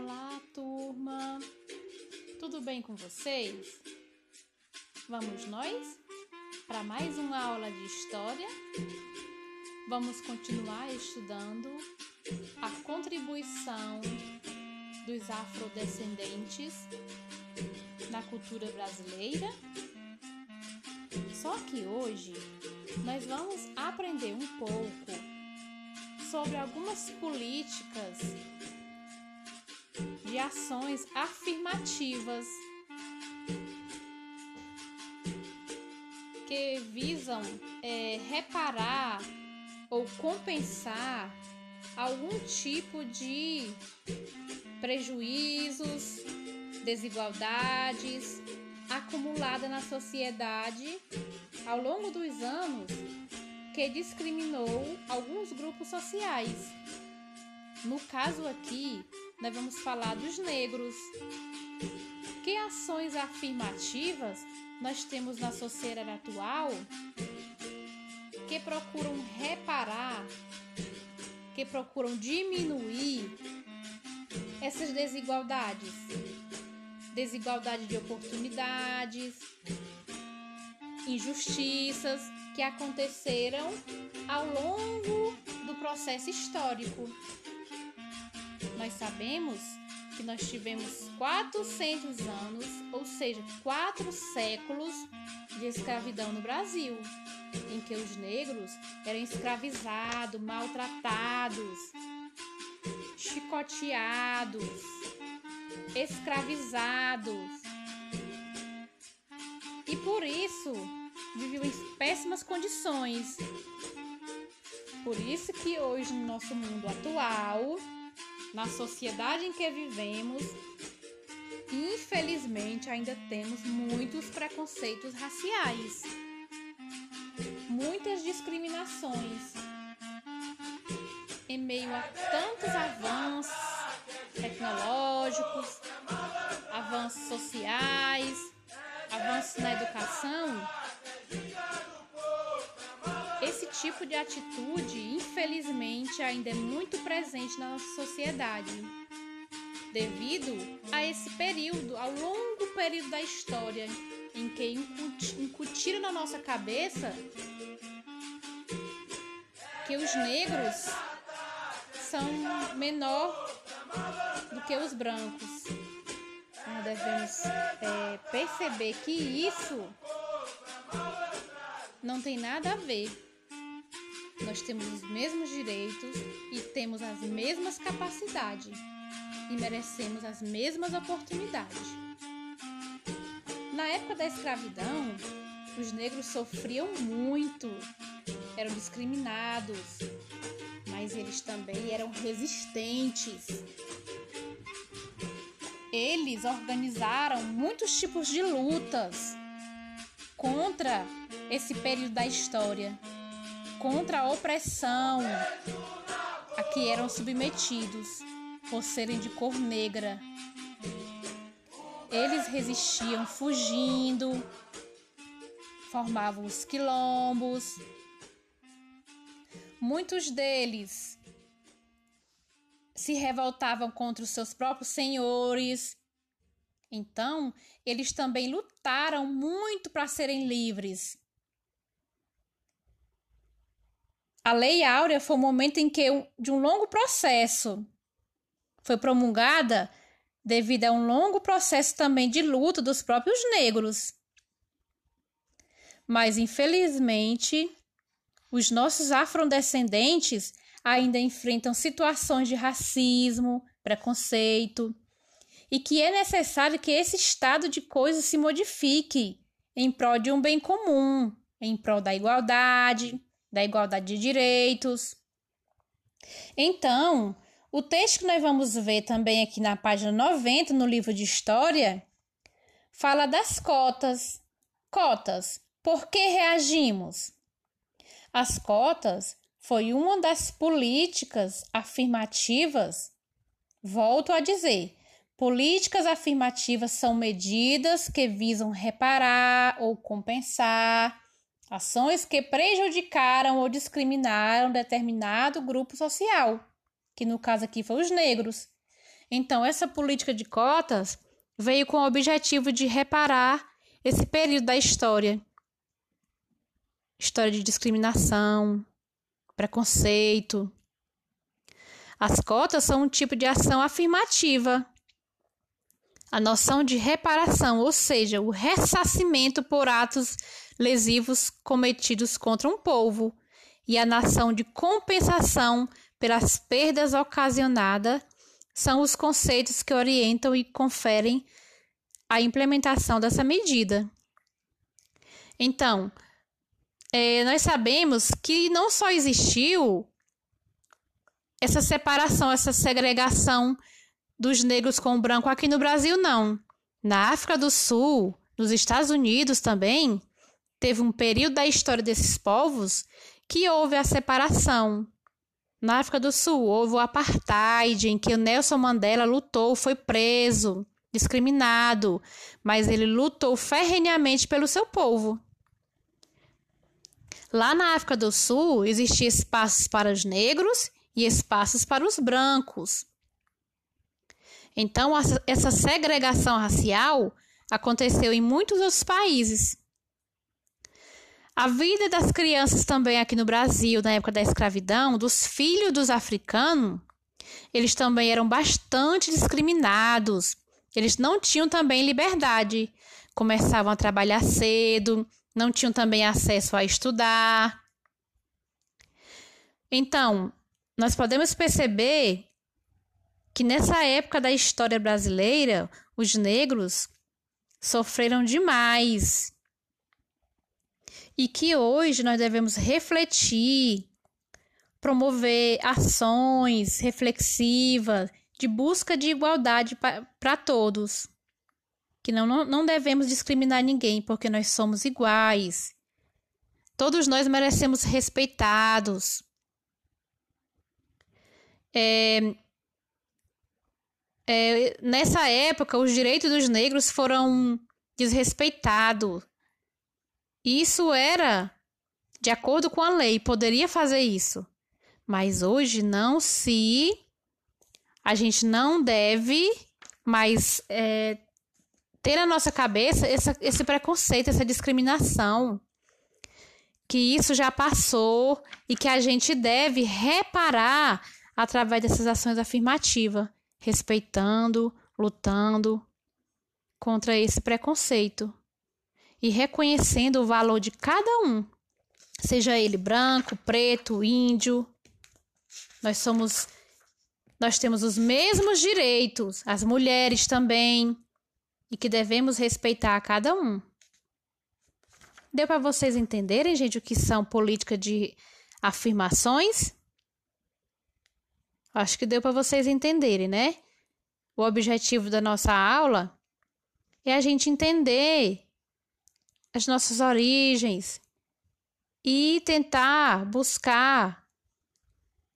Olá, turma! Tudo bem com vocês? Vamos nós para mais uma aula de história? Vamos continuar estudando a contribuição dos afrodescendentes na cultura brasileira? Só que hoje nós vamos aprender um pouco sobre algumas políticas de ações afirmativas que visam é, reparar ou compensar algum tipo de prejuízos, desigualdades acumulada na sociedade ao longo dos anos que discriminou alguns grupos sociais. No caso aqui, nós vamos falar dos negros. Que ações afirmativas nós temos na sociedade atual que procuram reparar, que procuram diminuir essas desigualdades? Desigualdade de oportunidades, injustiças que aconteceram ao longo do processo histórico. Nós sabemos que nós tivemos 400 anos, ou seja, quatro séculos de escravidão no Brasil, em que os negros eram escravizados, maltratados, chicoteados, escravizados. E por isso viviam em péssimas condições. Por isso que hoje no nosso mundo atual na sociedade em que vivemos, infelizmente ainda temos muitos preconceitos raciais, muitas discriminações. Em meio a tantos avanços tecnológicos, avanços sociais, avanços na educação, tipo de atitude, infelizmente, ainda é muito presente na nossa sociedade, devido a esse período, ao longo período da história, em que incutiram na nossa cabeça que os negros são menor do que os brancos. Nós devemos é, perceber que isso não tem nada a ver nós temos os mesmos direitos e temos as mesmas capacidades e merecemos as mesmas oportunidades. Na época da escravidão, os negros sofriam muito, eram discriminados, mas eles também eram resistentes. Eles organizaram muitos tipos de lutas contra esse período da história contra a opressão a que eram submetidos por serem de cor negra. Eles resistiam fugindo, formavam os quilombos. Muitos deles se revoltavam contra os seus próprios senhores. Então, eles também lutaram muito para serem livres. A Lei Áurea foi o momento em que, de um longo processo, foi promulgada devido a um longo processo também de luta dos próprios negros. Mas, infelizmente, os nossos afrodescendentes ainda enfrentam situações de racismo, preconceito, e que é necessário que esse estado de coisas se modifique em prol de um bem comum, em prol da igualdade, da igualdade de direitos. Então, o texto que nós vamos ver também aqui na página 90 no livro de História fala das cotas. Cotas. Por que reagimos? As cotas foi uma das políticas afirmativas. Volto a dizer, políticas afirmativas são medidas que visam reparar ou compensar Ações que prejudicaram ou discriminaram determinado grupo social, que no caso aqui foi os negros. Então, essa política de cotas veio com o objetivo de reparar esse período da história história de discriminação, preconceito. As cotas são um tipo de ação afirmativa. A noção de reparação, ou seja, o ressarcimento por atos lesivos cometidos contra um povo, e a nação de compensação pelas perdas ocasionadas são os conceitos que orientam e conferem a implementação dessa medida. Então, é, nós sabemos que não só existiu essa separação, essa segregação dos negros com o branco aqui no Brasil, não. Na África do Sul, nos Estados Unidos também, teve um período da história desses povos que houve a separação. Na África do Sul, houve o apartheid, em que o Nelson Mandela lutou, foi preso, discriminado, mas ele lutou ferrenhamente pelo seu povo. Lá na África do Sul, existia espaços para os negros e espaços para os brancos. Então, essa segregação racial aconteceu em muitos outros países. A vida das crianças também aqui no Brasil, na época da escravidão, dos filhos dos africanos, eles também eram bastante discriminados. Eles não tinham também liberdade. Começavam a trabalhar cedo, não tinham também acesso a estudar. Então, nós podemos perceber que nessa época da história brasileira, os negros sofreram demais. E que hoje nós devemos refletir, promover ações reflexivas de busca de igualdade para todos que não, não, devemos discriminar ninguém, porque nós somos iguais. Todos nós merecemos respeitados. É, é, nessa época, os direitos dos negros foram desrespeitados. Isso era de acordo com a lei, poderia fazer isso. Mas hoje não se. A gente não deve mais é, ter na nossa cabeça esse, esse preconceito, essa discriminação. Que isso já passou e que a gente deve reparar através dessas ações afirmativas, respeitando, lutando contra esse preconceito e reconhecendo o valor de cada um, seja ele branco, preto, índio. Nós somos nós temos os mesmos direitos, as mulheres também, e que devemos respeitar a cada um. Deu para vocês entenderem, gente, o que são políticas de afirmações? Acho que deu para vocês entenderem, né? O objetivo da nossa aula é a gente entender as nossas origens e tentar buscar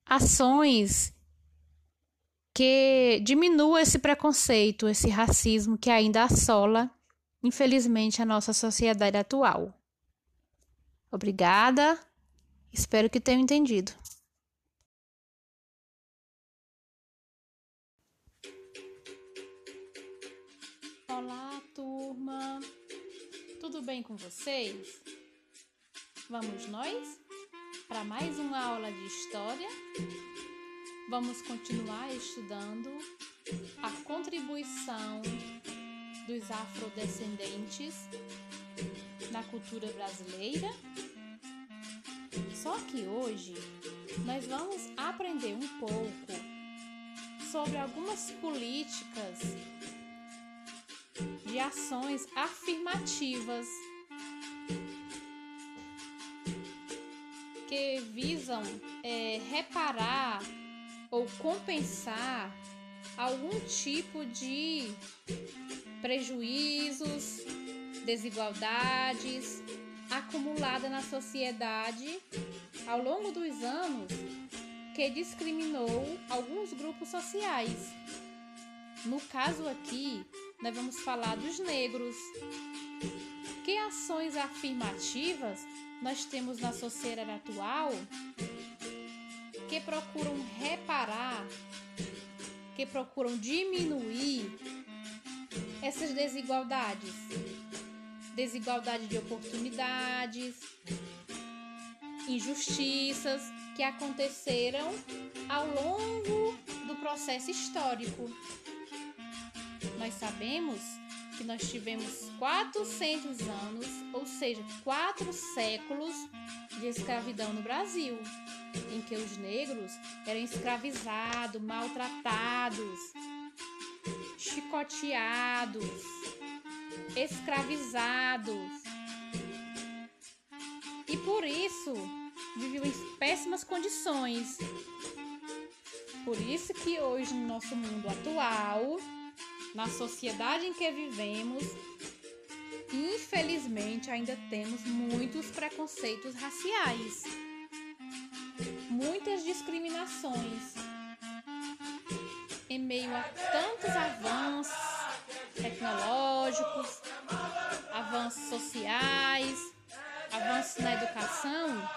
ações que diminua esse preconceito, esse racismo que ainda assola, infelizmente, a nossa sociedade atual. Obrigada, espero que tenham entendido. Turma! Tudo bem com vocês? Vamos nós para mais uma aula de história? vamos continuar estudando a contribuição dos afrodescendentes na cultura brasileira. Só que hoje nós vamos aprender um pouco sobre algumas políticas de ações afirmativas que visam é, reparar ou compensar algum tipo de prejuízos, desigualdades acumulada na sociedade ao longo dos anos que discriminou alguns grupos sociais. No caso aqui, nós vamos falar dos negros. Que ações afirmativas nós temos na sociedade atual que procuram reparar, que procuram diminuir essas desigualdades. Desigualdade de oportunidades, injustiças que aconteceram ao longo do processo histórico. Nós sabemos que nós tivemos 400 anos, ou seja, quatro séculos de escravidão no Brasil, em que os negros eram escravizados, maltratados, chicoteados, escravizados. E por isso viviam em péssimas condições. Por isso que hoje no nosso mundo atual, na sociedade em que vivemos, infelizmente ainda temos muitos preconceitos raciais, muitas discriminações. Em meio a tantos avanços tecnológicos, avanços sociais, avanços na educação,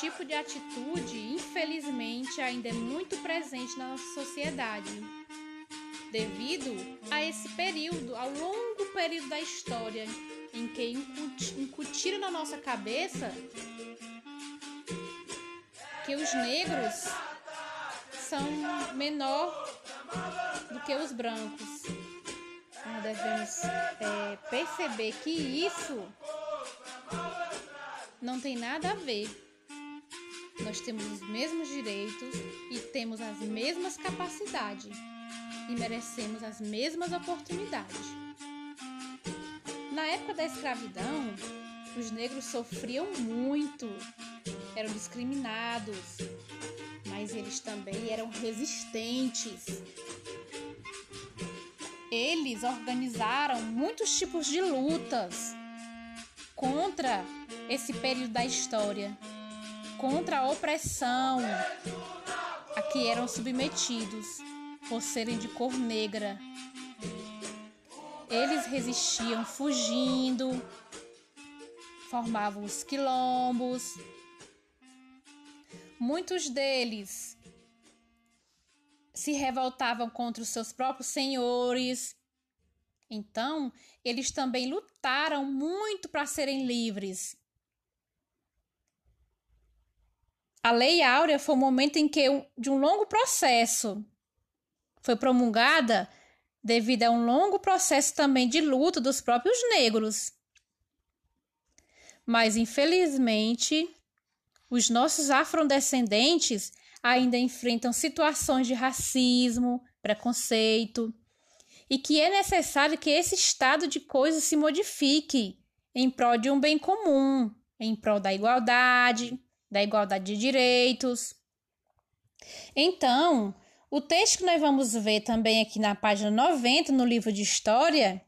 tipo de atitude, infelizmente, ainda é muito presente na nossa sociedade, devido a esse período, ao longo período da história, em que incutiram na nossa cabeça que os negros são menor do que os brancos. Nós devemos é, perceber que isso não tem nada a ver nós temos os mesmos direitos e temos as mesmas capacidades e merecemos as mesmas oportunidades. Na época da escravidão, os negros sofriam muito, eram discriminados, mas eles também eram resistentes. Eles organizaram muitos tipos de lutas contra esse período da história contra a opressão a que eram submetidos por serem de cor negra. Eles resistiam fugindo, formavam os quilombos. Muitos deles se revoltavam contra os seus próprios senhores. Então, eles também lutaram muito para serem livres. A Lei Áurea foi o momento em que, de um longo processo, foi promulgada devido a um longo processo também de luta dos próprios negros. Mas, infelizmente, os nossos afrodescendentes ainda enfrentam situações de racismo, preconceito, e que é necessário que esse estado de coisas se modifique em prol de um bem comum, em prol da igualdade, da igualdade de direitos. Então, o texto que nós vamos ver também aqui na página 90 no livro de História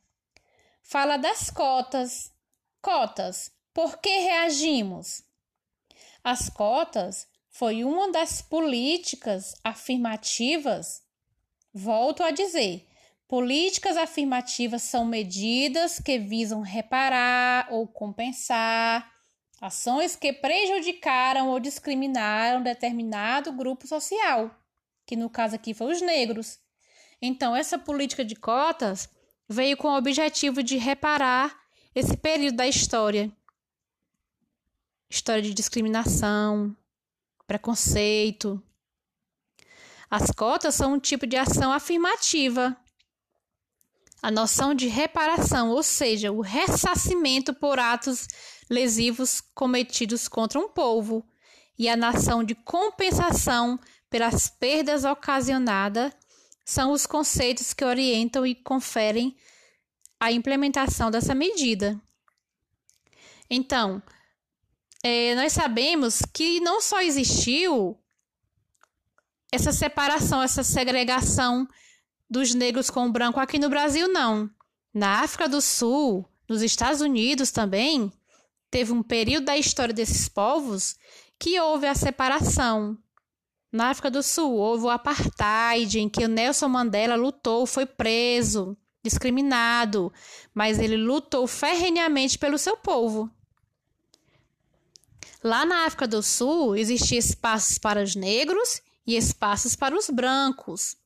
fala das cotas. Cotas. Por que reagimos? As cotas foi uma das políticas afirmativas. Volto a dizer, políticas afirmativas são medidas que visam reparar ou compensar ações que prejudicaram ou discriminaram determinado grupo social, que no caso aqui foi os negros. Então, essa política de cotas veio com o objetivo de reparar esse período da história história de discriminação, preconceito. As cotas são um tipo de ação afirmativa. A noção de reparação, ou seja, o ressarcimento por atos lesivos cometidos contra um povo e a nação de compensação pelas perdas ocasionadas são os conceitos que orientam e conferem a implementação dessa medida. Então, é, nós sabemos que não só existiu essa separação, essa segregação dos negros com o branco aqui no Brasil, não. Na África do Sul, nos Estados Unidos também, teve um período da história desses povos que houve a separação. Na África do Sul, houve o apartheid, em que o Nelson Mandela lutou, foi preso, discriminado, mas ele lutou ferrenhamente pelo seu povo. Lá na África do Sul, existiam espaços para os negros e espaços para os brancos.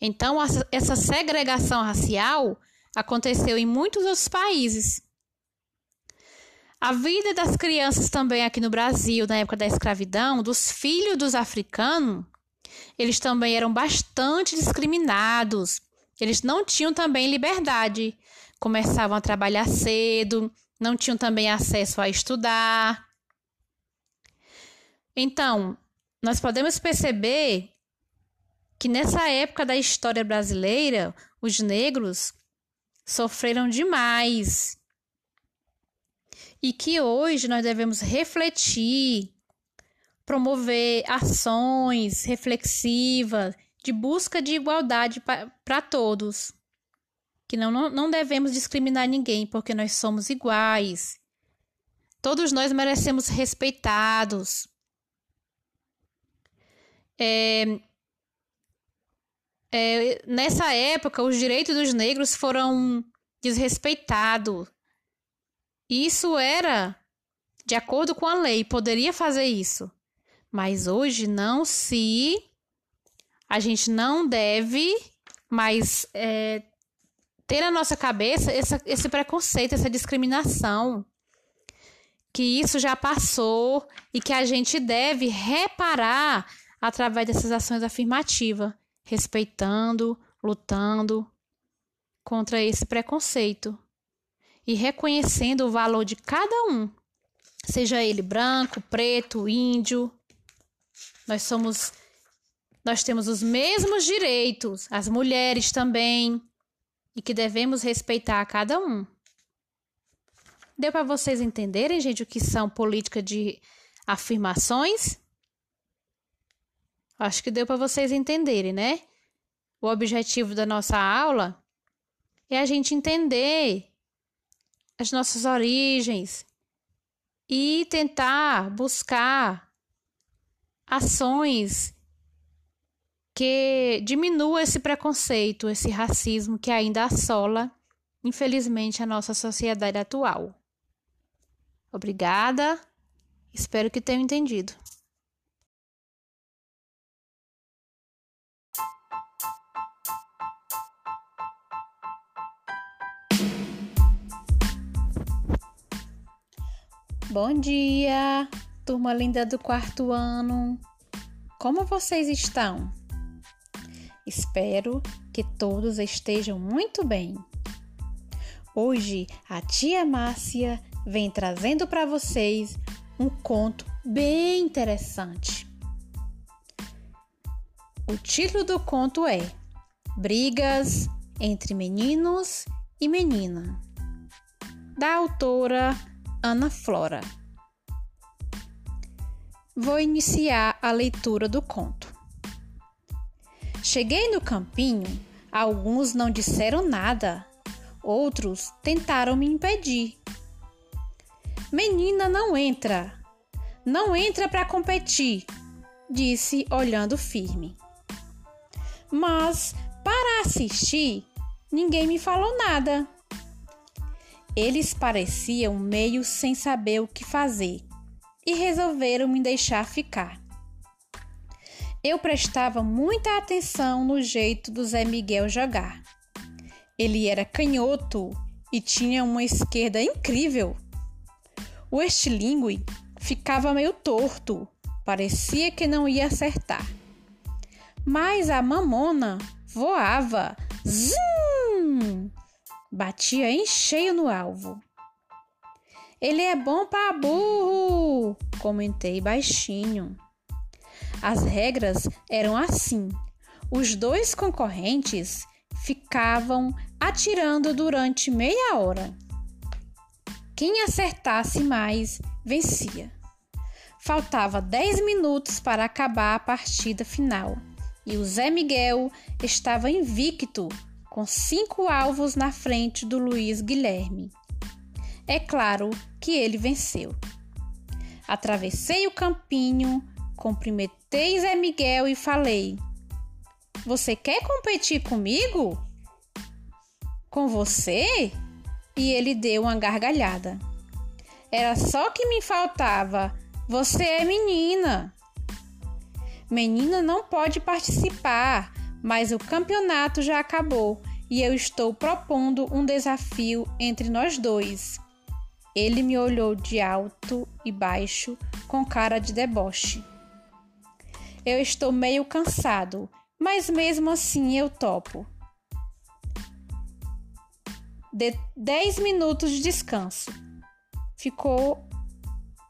Então, essa segregação racial aconteceu em muitos outros países. A vida das crianças também aqui no Brasil, na época da escravidão, dos filhos dos africanos, eles também eram bastante discriminados. Eles não tinham também liberdade. Começavam a trabalhar cedo, não tinham também acesso a estudar. Então, nós podemos perceber que nessa época da história brasileira, os negros sofreram demais. E que hoje nós devemos refletir, promover ações reflexivas de busca de igualdade para todos. Que não, não, não devemos discriminar ninguém, porque nós somos iguais. Todos nós merecemos respeitados. É, é, nessa época, os direitos dos negros foram desrespeitados. Isso era de acordo com a lei, poderia fazer isso. Mas hoje não se. A gente não deve mais é, ter na nossa cabeça essa, esse preconceito, essa discriminação. Que isso já passou e que a gente deve reparar através dessas ações afirmativas respeitando, lutando contra esse preconceito e reconhecendo o valor de cada um, seja ele branco, preto, índio. Nós somos nós temos os mesmos direitos, as mulheres também, e que devemos respeitar a cada um. Deu para vocês entenderem, gente, o que são políticas de afirmações? Acho que deu para vocês entenderem, né? O objetivo da nossa aula é a gente entender as nossas origens e tentar buscar ações que diminuam esse preconceito, esse racismo que ainda assola, infelizmente, a nossa sociedade atual. Obrigada, espero que tenham entendido. Bom dia, turma linda do quarto ano. Como vocês estão? Espero que todos estejam muito bem. Hoje a tia Márcia vem trazendo para vocês um conto bem interessante. O título do conto é Brigas entre Meninos e Menina, da autora Ana Flora. Vou iniciar a leitura do conto. Cheguei no campinho, alguns não disseram nada, outros tentaram me impedir. Menina, não entra. Não entra para competir, disse olhando firme. Mas para assistir, ninguém me falou nada. Eles pareciam meio sem saber o que fazer e resolveram me deixar ficar. Eu prestava muita atenção no jeito do Zé Miguel jogar. Ele era canhoto e tinha uma esquerda incrível. O estilingue ficava meio torto, parecia que não ia acertar. Mas a mamona voava. Zum! Batia em cheio no alvo. Ele é bom para burro, comentei baixinho. As regras eram assim: os dois concorrentes ficavam atirando durante meia hora. Quem acertasse mais vencia. Faltava 10 minutos para acabar a partida final e o Zé Miguel estava invicto com cinco alvos na frente do Luiz Guilherme. É claro que ele venceu. Atravessei o campinho, cumprimentei Zé Miguel e falei: Você quer competir comigo? Com você? E ele deu uma gargalhada. Era só que me faltava. Você é menina. Menina não pode participar, mas o campeonato já acabou e eu estou propondo um desafio entre nós dois. Ele me olhou de alto e baixo, com cara de deboche. Eu estou meio cansado, mas mesmo assim eu topo. De dez minutos de descanso. Ficou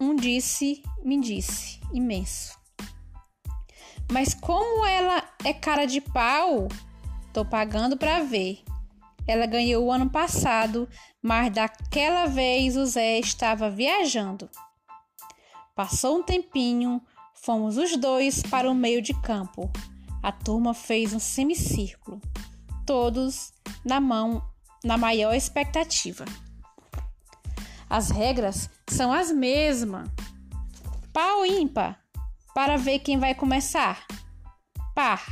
um disse, me disse, imenso. Mas como ela é cara de pau, tô pagando para ver. Ela ganhou o ano passado, mas daquela vez o Zé estava viajando. Passou um tempinho, fomos os dois para o meio de campo. A turma fez um semicírculo, todos na mão, na maior expectativa. As regras são as mesmas. Pau ímpar para ver quem vai começar. Par,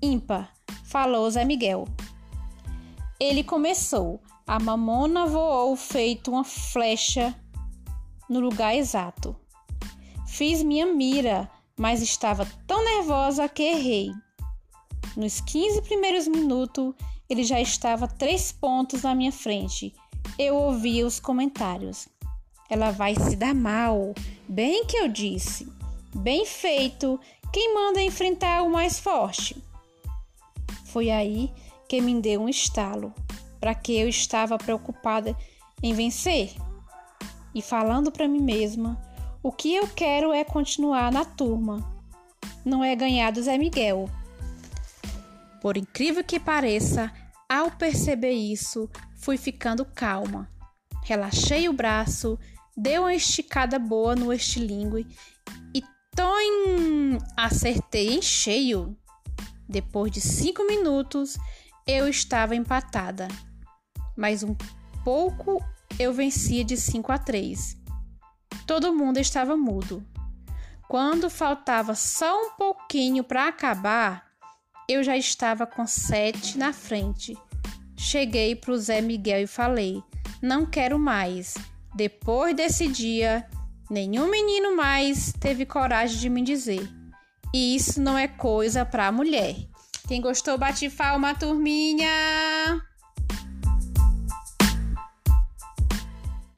ímpar, falou Zé Miguel. Ele começou. A mamona voou feito uma flecha no lugar exato. Fiz minha mira, mas estava tão nervosa que errei. Nos 15 primeiros minutos, ele já estava três pontos na minha frente. Eu ouvia os comentários. Ela vai se dar mal. Bem que eu disse. Bem feito! Quem manda enfrentar o mais forte? Foi aí que me deu um estalo, para que eu estava preocupada em vencer. E falando para mim mesma, o que eu quero é continuar na turma, não é ganhar do Zé Miguel. Por incrível que pareça, ao perceber isso, fui ficando calma. Relaxei o braço, dei uma esticada boa no estilingue e Toim! Acertei em cheio. Depois de cinco minutos, eu estava empatada. Mais um pouco eu vencia de 5 a 3. Todo mundo estava mudo. Quando faltava só um pouquinho para acabar, eu já estava com sete na frente. Cheguei para o Zé Miguel e falei: Não quero mais. Depois desse dia, Nenhum menino mais teve coragem de me dizer. E isso não é coisa para mulher. Quem gostou, bate palma, turminha!